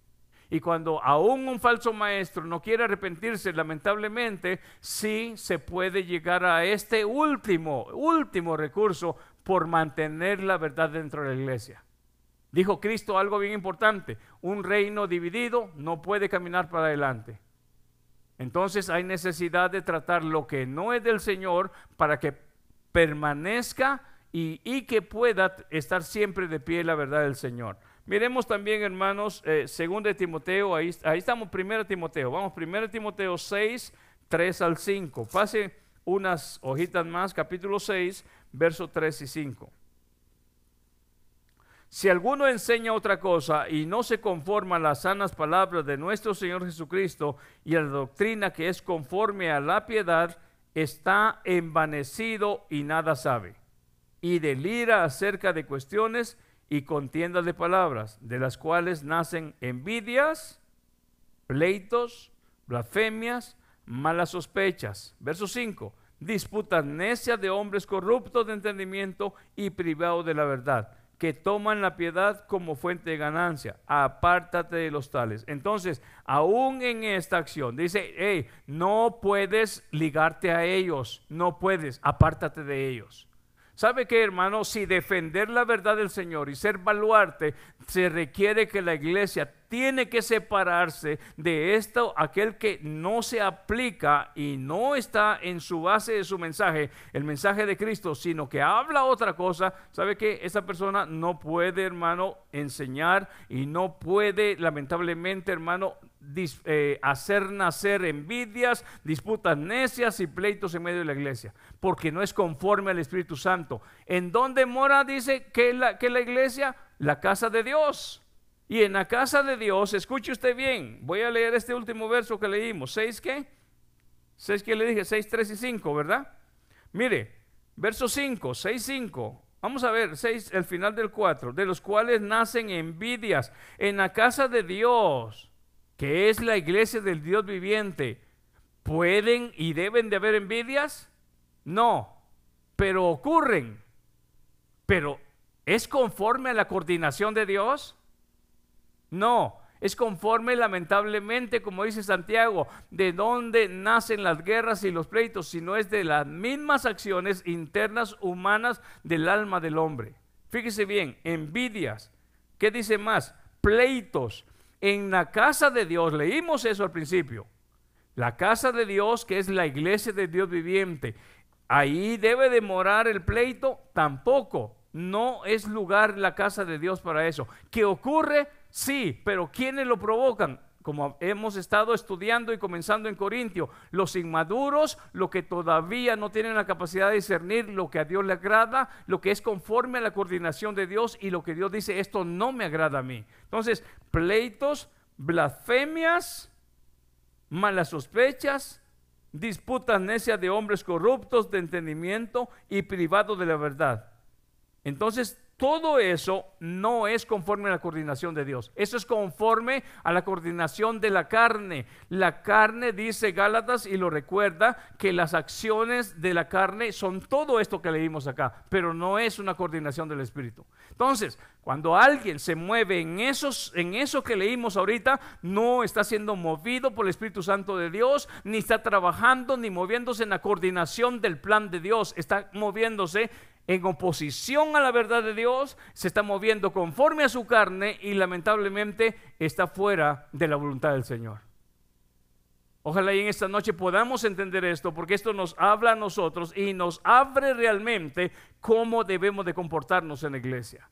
Y cuando aún un falso maestro no quiere arrepentirse, lamentablemente sí se puede llegar a este último, último recurso por mantener la verdad dentro de la iglesia. Dijo Cristo algo bien importante, un reino dividido no puede caminar para adelante. Entonces hay necesidad de tratar lo que no es del Señor para que permanezca y, que pueda estar siempre de pie la verdad del Señor. Miremos también, hermanos, eh, de Timoteo, ahí, ahí estamos, primero Timoteo, vamos, primero Timoteo 6, 3 al 5. Pase unas hojitas más, capítulo 6, versos 3 y 5. Si alguno enseña otra cosa y no se conforma a las sanas palabras de nuestro Señor Jesucristo y a la doctrina que es conforme a la piedad, está envanecido y nada sabe, y delira acerca de cuestiones y contiendas de palabras, de las cuales nacen envidias, pleitos, blasfemias, malas sospechas. Verso 5. Disputas necias de hombres corruptos de entendimiento y privados de la verdad, que toman la piedad como fuente de ganancia. Apártate de los tales. Entonces, aún en esta acción, dice, hey, no puedes ligarte a ellos, no puedes, apártate de ellos. ¿Sabe qué, hermano? Si defender la verdad del Señor y ser baluarte, se requiere que la iglesia tiene que separarse de esto, aquel que no se aplica y no está en su base de su mensaje, el mensaje de Cristo, sino que habla otra cosa, sabe que esa persona no puede, hermano, enseñar y no puede, lamentablemente, hermano, eh, hacer nacer envidias, disputas necias y pleitos en medio de la iglesia, porque no es conforme al Espíritu Santo. ¿En dónde mora, dice que la, que la iglesia? La casa de Dios. Y en la casa de Dios, escuche usted bien, voy a leer este último verso que leímos. ¿Seis qué? ¿Seis que le dije? Seis, tres y cinco, ¿verdad? Mire, verso 5, 6, 5. Vamos a ver, 6, el final del 4, de los cuales nacen envidias en la casa de Dios, que es la iglesia del Dios viviente. ¿Pueden y deben de haber envidias? No, pero ocurren. Pero ¿es conforme a la coordinación de Dios? No, es conforme lamentablemente, como dice Santiago, de dónde nacen las guerras y los pleitos, sino es de las mismas acciones internas humanas del alma del hombre. Fíjese bien, envidias. ¿Qué dice más? Pleitos. En la casa de Dios, leímos eso al principio. La casa de Dios, que es la iglesia de Dios viviente, ahí debe de morar el pleito, tampoco. No es lugar la casa de Dios para eso. ¿Qué ocurre? Sí, pero ¿quiénes lo provocan? Como hemos estado estudiando y comenzando en Corintio, los inmaduros, los que todavía no tienen la capacidad de discernir lo que a Dios le agrada, lo que es conforme a la coordinación de Dios y lo que Dios dice, esto no me agrada a mí. Entonces, pleitos, blasfemias, malas sospechas, disputas necias de hombres corruptos de entendimiento y privados de la verdad. Entonces, todo eso no es conforme a la coordinación de Dios. Eso es conforme a la coordinación de la carne. La carne, dice Gálatas, y lo recuerda, que las acciones de la carne son todo esto que leímos acá, pero no es una coordinación del Espíritu. Entonces, cuando alguien se mueve en, esos, en eso que leímos ahorita, no está siendo movido por el Espíritu Santo de Dios, ni está trabajando, ni moviéndose en la coordinación del plan de Dios. Está moviéndose en oposición a la verdad de Dios, se está moviendo conforme a su carne y lamentablemente está fuera de la voluntad del Señor. Ojalá y en esta noche podamos entender esto, porque esto nos habla a nosotros y nos abre realmente cómo debemos de comportarnos en la iglesia.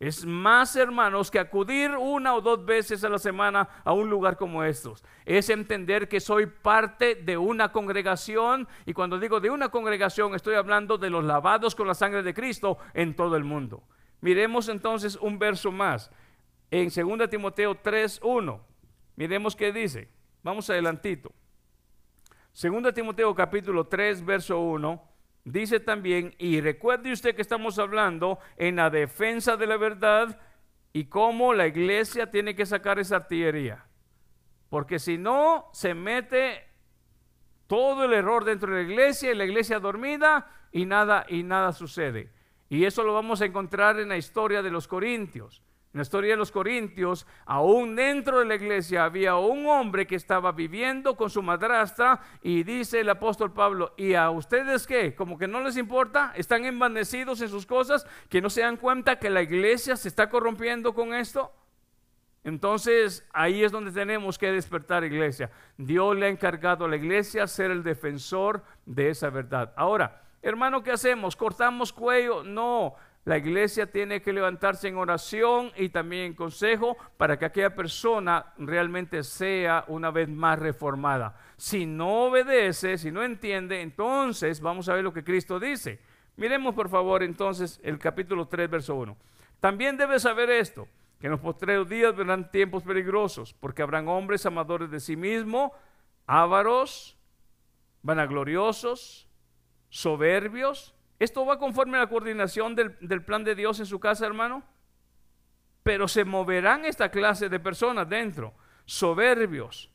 Es más, hermanos, que acudir una o dos veces a la semana a un lugar como estos. Es entender que soy parte de una congregación y cuando digo de una congregación estoy hablando de los lavados con la sangre de Cristo en todo el mundo. Miremos entonces un verso más. En 2 Timoteo 3.1. Miremos qué dice. Vamos adelantito. 2 Timoteo capítulo 3, verso 1 Dice también, y recuerde usted que estamos hablando en la defensa de la verdad y cómo la iglesia tiene que sacar esa artillería. Porque si no, se mete todo el error dentro de la iglesia y la iglesia dormida y nada, y nada sucede. Y eso lo vamos a encontrar en la historia de los corintios. En la historia de los Corintios, aún dentro de la iglesia había un hombre que estaba viviendo con su madrastra y dice el apóstol Pablo, ¿y a ustedes qué? Como que no les importa, están envanecidos en sus cosas, que no se dan cuenta que la iglesia se está corrompiendo con esto. Entonces ahí es donde tenemos que despertar iglesia. Dios le ha encargado a la iglesia ser el defensor de esa verdad. Ahora, hermano, ¿qué hacemos? ¿Cortamos cuello? No. La iglesia tiene que levantarse en oración y también en consejo para que aquella persona realmente sea una vez más reformada. Si no obedece, si no entiende, entonces vamos a ver lo que Cristo dice. Miremos por favor entonces el capítulo 3, verso 1. También debes saber esto, que en los postreros días vendrán tiempos peligrosos, porque habrán hombres amadores de sí mismos, ávaros, vanagloriosos, soberbios. ¿Esto va conforme a la coordinación del, plan de Dios en su casa, hermano? Pero se moverán esta clase de personas dentro, soberbios,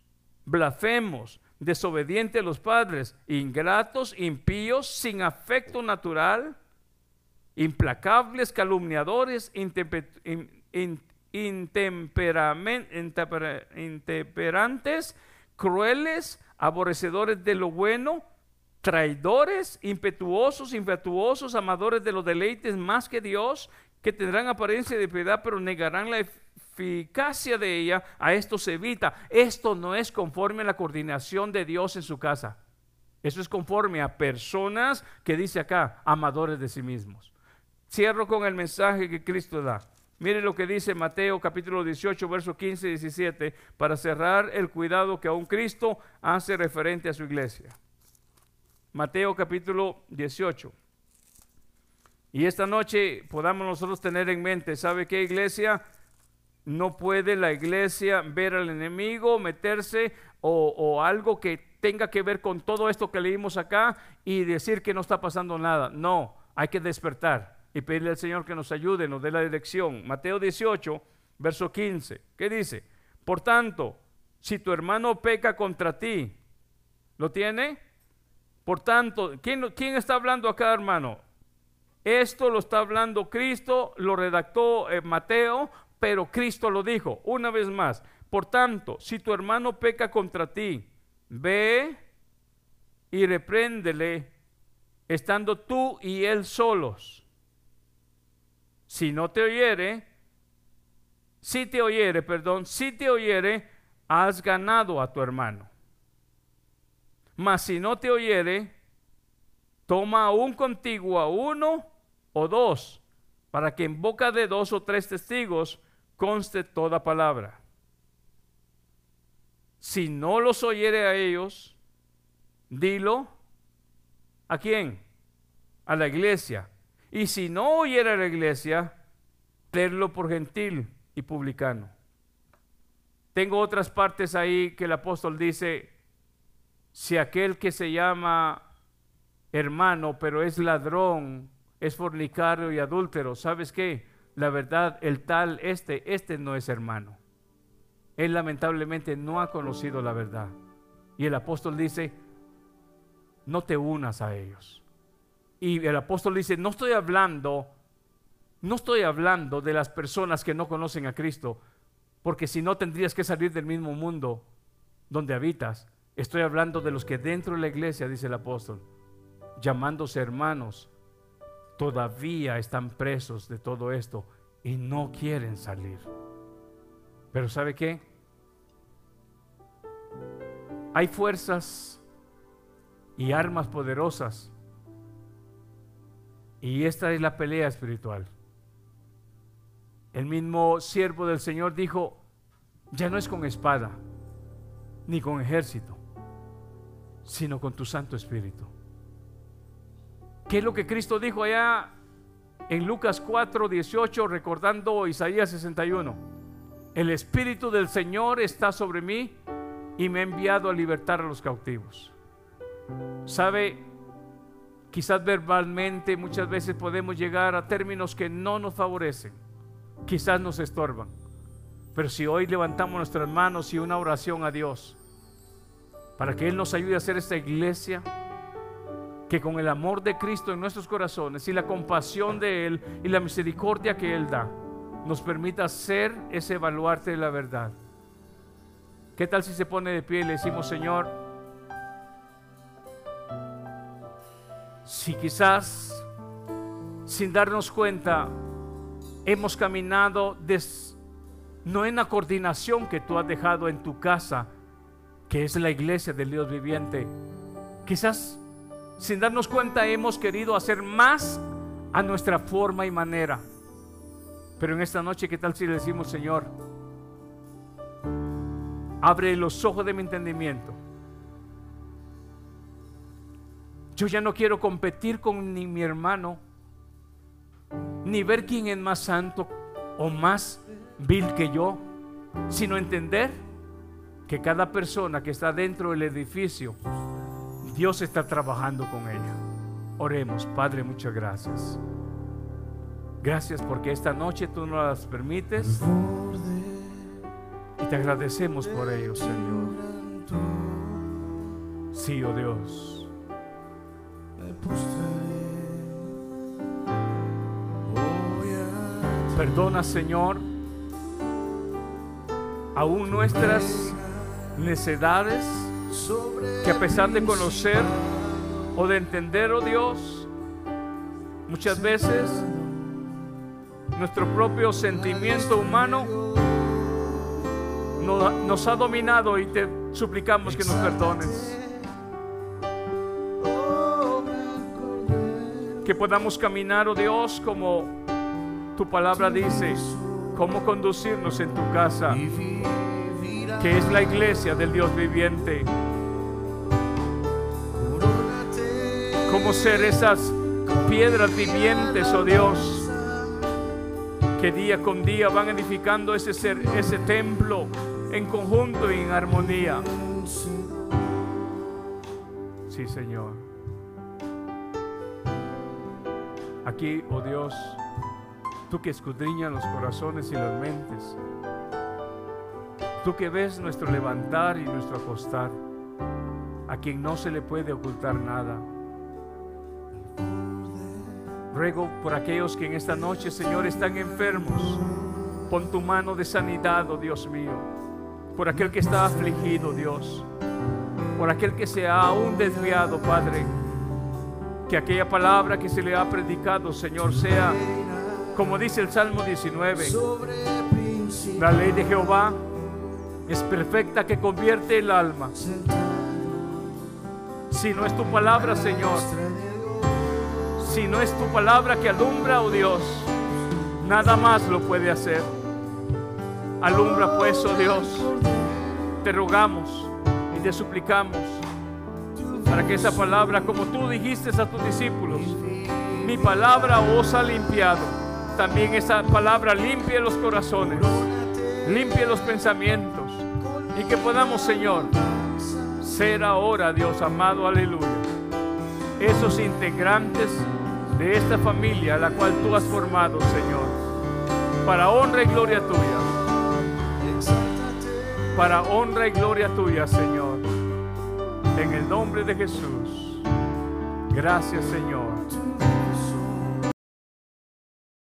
blasfemos, desobedientes a los padres, ingratos, impíos, sin afecto natural, implacables, calumniadores, intemperantes, crueles, aborrecedores de lo bueno, traidores, impetuosos, infatuosos, amadores de los deleites más que Dios, que tendrán apariencia de piedad, pero negarán la eficacia de ella, a esto se evita. Esto no es conforme a la coordinación de Dios en su casa. Eso es conforme a personas que dice acá, amadores de sí mismos. Cierro con el mensaje que Cristo da. Mire lo que dice Mateo capítulo 18, verso 15 y 17, para cerrar el cuidado que aún Cristo hace referente a su iglesia. Mateo capítulo 18. Y esta noche podamos nosotros tener en mente, ¿sabe qué iglesia? No puede la iglesia ver al enemigo, meterse o, algo que tenga que ver con todo esto que leímos acá y decir que no está pasando nada. No, hay que despertar y pedirle al Señor que nos ayude, nos dé la dirección. Mateo 18, verso 15. ¿Qué dice? Por tanto, si tu hermano peca contra ti, ¿lo tiene? Por tanto, ¿quién, está hablando acá, hermano? Esto lo está hablando Cristo, lo redactó eh, Mateo, pero Cristo lo dijo una vez más. Por tanto, si tu hermano peca contra ti, ve y repréndele, estando tú y él solos. Si no te oyere, si te oyere, perdón, si te oyere, has ganado a tu hermano. Mas si no te oyere, toma aún contigo a uno o dos, para que en boca de dos o tres testigos conste toda palabra. Si no los oyere a ellos, dilo a quién? A la iglesia. Y si no oyere a la iglesia, tenlo por gentil y publicano. Tengo otras partes ahí que el apóstol dice, si aquel que se llama hermano, pero es ladrón, es fornicario y adúltero. ¿Sabes qué? La verdad, el tal, este, este no es hermano. Él lamentablemente no ha conocido la verdad. Y el apóstol dice, no te unas a ellos. Y el apóstol dice, no estoy hablando, no estoy hablando de las personas que no conocen a Cristo, porque si no tendrías que salir del mismo mundo donde habitas. Estoy hablando de los que dentro de la iglesia, dice el apóstol, llamándose hermanos, todavía están presos de todo esto y no quieren salir. Pero ¿sabe qué? Hay fuerzas y armas poderosas. Y esta es la pelea espiritual. El mismo siervo del Señor dijo, ya no es con espada, ni con ejército, sino con tu Santo Espíritu. ¿Qué es lo que Cristo dijo allá en Lucas 4, 18, recordando Isaías 61? El Espíritu del Señor está sobre mí y me ha enviado a libertar a los cautivos. ¿Sabe? Quizás verbalmente muchas veces podemos llegar a términos que no nos favorecen, quizás nos estorban. Pero si hoy levantamos nuestras manos y una oración a Dios para que Él nos ayude a hacer esta iglesia, que con el amor de Cristo en nuestros corazones y la compasión de Él y la misericordia que Él da, nos permita ser ese baluarte de la verdad. ¿Qué tal si se pone de pie y le decimos, Señor, si quizás sin darnos cuenta hemos caminado no en la coordinación que tú has dejado en tu casa, que es la iglesia del Dios viviente, quizás sin darnos cuenta hemos querido hacer más a nuestra forma y manera. Pero en esta noche, ¿qué tal si le decimos, Señor, abre los ojos de mi entendimiento? Yo ya no quiero competir con ni mi hermano, ni ver quién es más santo o más vil que yo, sino entender que cada persona que está dentro del edificio Dios está trabajando con ella. Oremos, Padre, muchas gracias. Gracias porque esta noche tú nos las permites y te agradecemos por ello, Señor. Sí, oh Dios. Perdona, Señor, aún nuestras necedades, que a pesar de conocer o de entender, oh Dios, muchas veces nuestro propio sentimiento humano nos ha dominado y te suplicamos que nos perdones. Que podamos caminar, oh Dios, como tu palabra dice, cómo conducirnos en tu casa, que es la iglesia del Dios viviente. Cómo ser esas piedras vivientes, oh Dios, que día con día van edificando ese, ser, ese templo en conjunto y en armonía. Sí, Señor. Aquí, oh Dios, tú que escudriñas los corazones y las mentes, tú que ves nuestro levantar y nuestro acostar, a quien no se le puede ocultar nada. Ruego por aquellos que en esta noche, Señor, están enfermos. Pon tu mano de sanidad, oh Dios mío. Por aquel que está afligido, Dios. Por aquel que se ha aún desviado, Padre. Que aquella palabra que se le ha predicado, Señor, sea como dice el Salmo 19, la ley de Jehová es perfecta que convierte el alma. Si no es tu palabra, Señor, si no es tu palabra que alumbra, oh Dios, nada más lo puede hacer. Alumbra pues, oh Dios, te rogamos y te suplicamos para que esa palabra, como tú dijiste a tus discípulos, mi palabra os ha limpiado también esa palabra limpie los corazones, limpie los pensamientos y que podamos, Señor, ser ahora, Dios amado, aleluya, esos integrantes de esta familia a la cual tú has formado, Señor, para honra y gloria tuya. Para honra y gloria tuya, Señor. En el nombre de Jesús. Gracias, Señor.